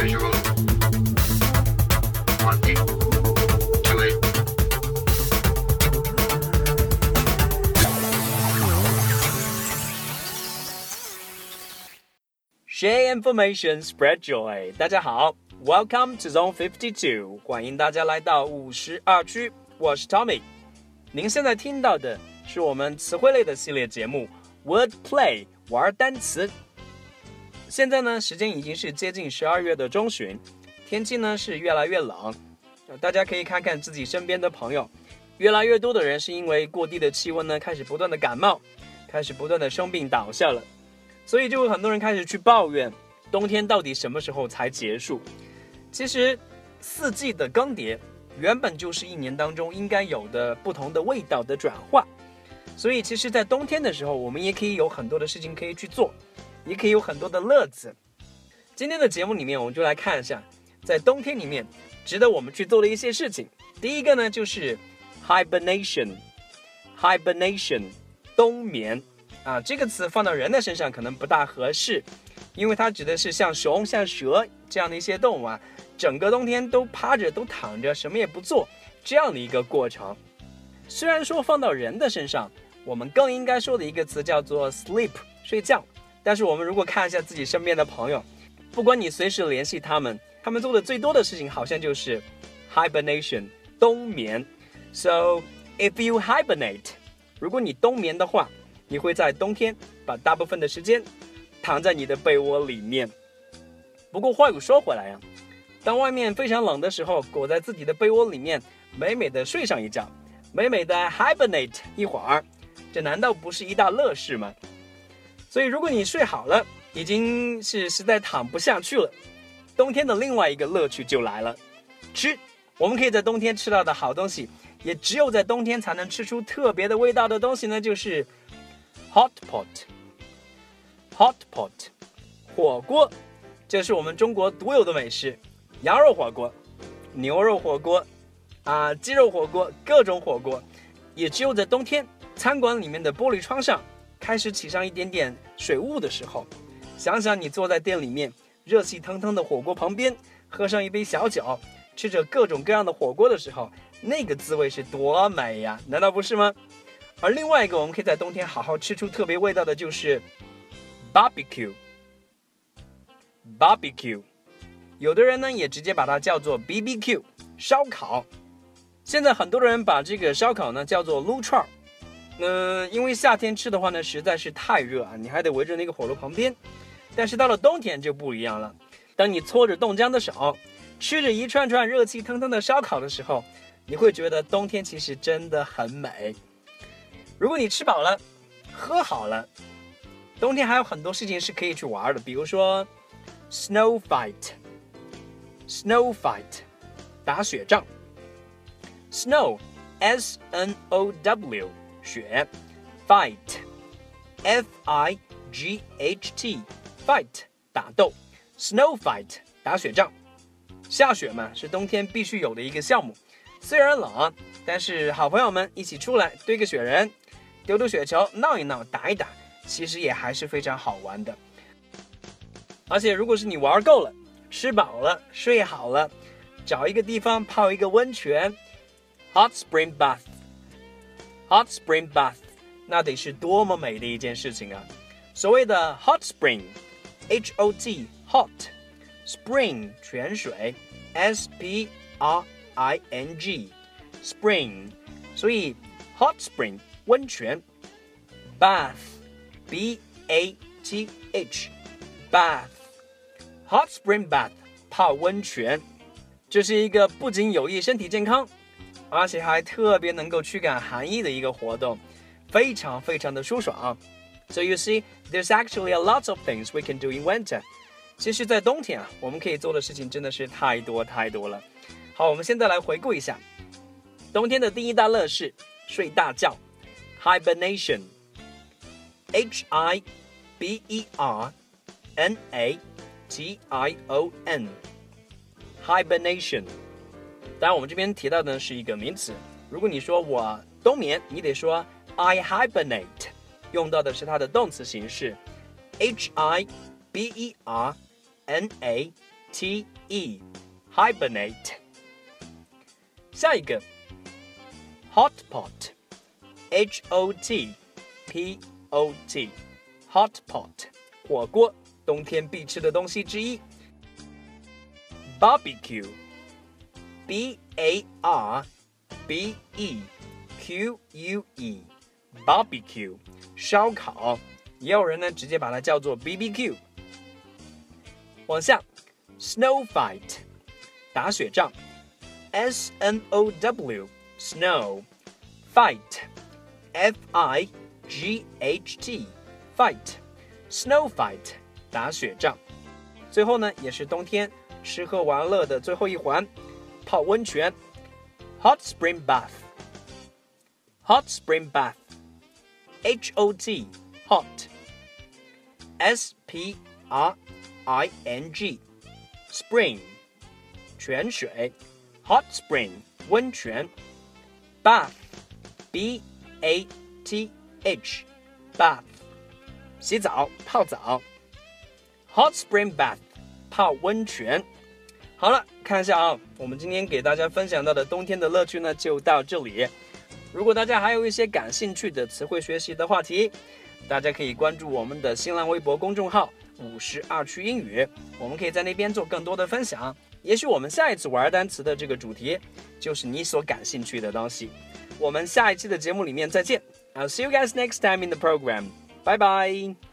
Share information, spread joy。大家好，Welcome to Zone Fifty Two，欢迎大家来到五十二区，我是 Tommy。您现在听到的是我们词汇类的系列节目 Word Play 玩单词。现在呢，时间已经是接近十二月的中旬，天气呢是越来越冷。大家可以看看自己身边的朋友，越来越多的人是因为过低的气温呢，开始不断的感冒，开始不断的生病倒下了。所以就有很多人开始去抱怨，冬天到底什么时候才结束？其实，四季的更迭原本就是一年当中应该有的不同的味道的转化。所以，其实，在冬天的时候，我们也可以有很多的事情可以去做，也可以有很多的乐子。今天的节目里面，我们就来看一下，在冬天里面值得我们去做的一些事情。第一个呢，就是 hibernation，hibernation，冬眠。啊，这个词放到人的身上可能不大合适，因为它指的是像熊、像蛇这样的一些动物啊，整个冬天都趴着、都躺着，什么也不做这样的一个过程。虽然说放到人的身上，我们更应该说的一个词叫做 sleep，睡觉。但是我们如果看一下自己身边的朋友，不管你随时联系他们，他们做的最多的事情好像就是 hibernation，冬眠。So if you hibernate，如果你冬眠的话，你会在冬天把大部分的时间躺在你的被窝里面。不过话又说回来呀、当外面非常冷的时候，裹在自己的被窝里面，美美的睡上一觉，美美的 hibernate 一会儿，这难道不是一大乐事吗？所以如果你睡好了，已经是实在躺不下去了，冬天的另外一个乐趣就来了，吃。我们可以在冬天吃到的好东西，也只有在冬天才能吃出特别的味道的东西呢，就是 hot pot。hot pot，火锅，这是我们中国独有的美食，羊肉火锅、牛肉火锅，啊，鸡肉火锅，各种火锅，也只有在冬天，餐馆里面的玻璃窗上开始起上一点点水雾的时候，想想你坐在店里面，热气腾腾的火锅旁边，喝上一杯小酒，吃着各种各样的火锅的时候，那个滋味是多美呀，难道不是吗？而另外一个我们可以在冬天好好吃出特别味道的，就是 barbecue。barbecue，有的人呢也直接把它叫做 BBQ 烧烤。现在很多的人把这个烧烤呢叫做撸串儿。嗯、因为夏天吃的话呢实在是太热啊，你还得围着那个火炉旁边。但是到了冬天就不一样了，当你搓着冻僵的手，吃着一串串热气腾腾的烧烤的时候，你会觉得冬天其实真的很美。如果你吃饱了，喝好了，冬天还有很多事情是可以去玩的，比如说 snow fight，snow fight，打雪仗。snow s n o w 雪，fight f i g h t fight 打斗，snow fight 打雪仗。下雪嘛，是冬天必须有的一个项目。虽然冷，但是好朋友们一起出来堆个雪人，丢丢雪球，闹一闹，打一打，其实也还是非常好玩的。而且如果是你玩够了，吃饱了，睡好了，找一个地方泡一个温泉，hot spring bath bath，hot spring bath，那得是多么美的一件事情啊！所谓的 hot spring，H O T hot spring 泉水，S P R I N G spring，所以 hot spring 温泉，bath B A T H bath hot spring bath 泡温泉，这是一个不仅有益身体健康， 而且还特别能够驱赶寒意的一个活动，非常非常的舒爽。So you see, there's actually a lot of things we can do in winter. 其实，在冬天啊，我们可以做的事情真的是太多太多了。好，我们现在来回顾一下冬天的第一大乐事——睡大觉 （hibernation）。H I B E R N A T I O N。 hibernation。当然，我们这边提到的是一个名词。如果你说我冬眠，你得说 I hibernate，用到的是它的动词形式，H I B E R N A T E hibernate。下一个 hot pot H O T P O T hot pot 火锅，冬天必吃的东西之一。barbecue B A R B E Q U E barbecue 烧烤，也有人呢直接把它叫做 BBQ。往下，snow fight 打雪仗，S N O W snow fight F I G H T fight snow fight 打雪仗。最后呢，也是冬天吃喝玩乐的最后一环， 泡温泉，hot spring bath。hot spring bath。H O T hot S P R I N G spring 泉水 hot spring 温泉 bath B A T H bath 洗澡泡澡 hot spring bath 泡温泉。 好了，看一下啊，我们今天给大家分享到的冬天的乐趣呢，就到这里。如果大家还有一些感兴趣的词汇学习的话题，大家可以关注我们的新浪微博公众号“五十二区英语”，我们可以在那边做更多的分享。也许我们下一次玩单词的这个主题就是你所感兴趣的东西。我们下一期的节目里面再见。I'll see you guys next time in the program. Bye bye.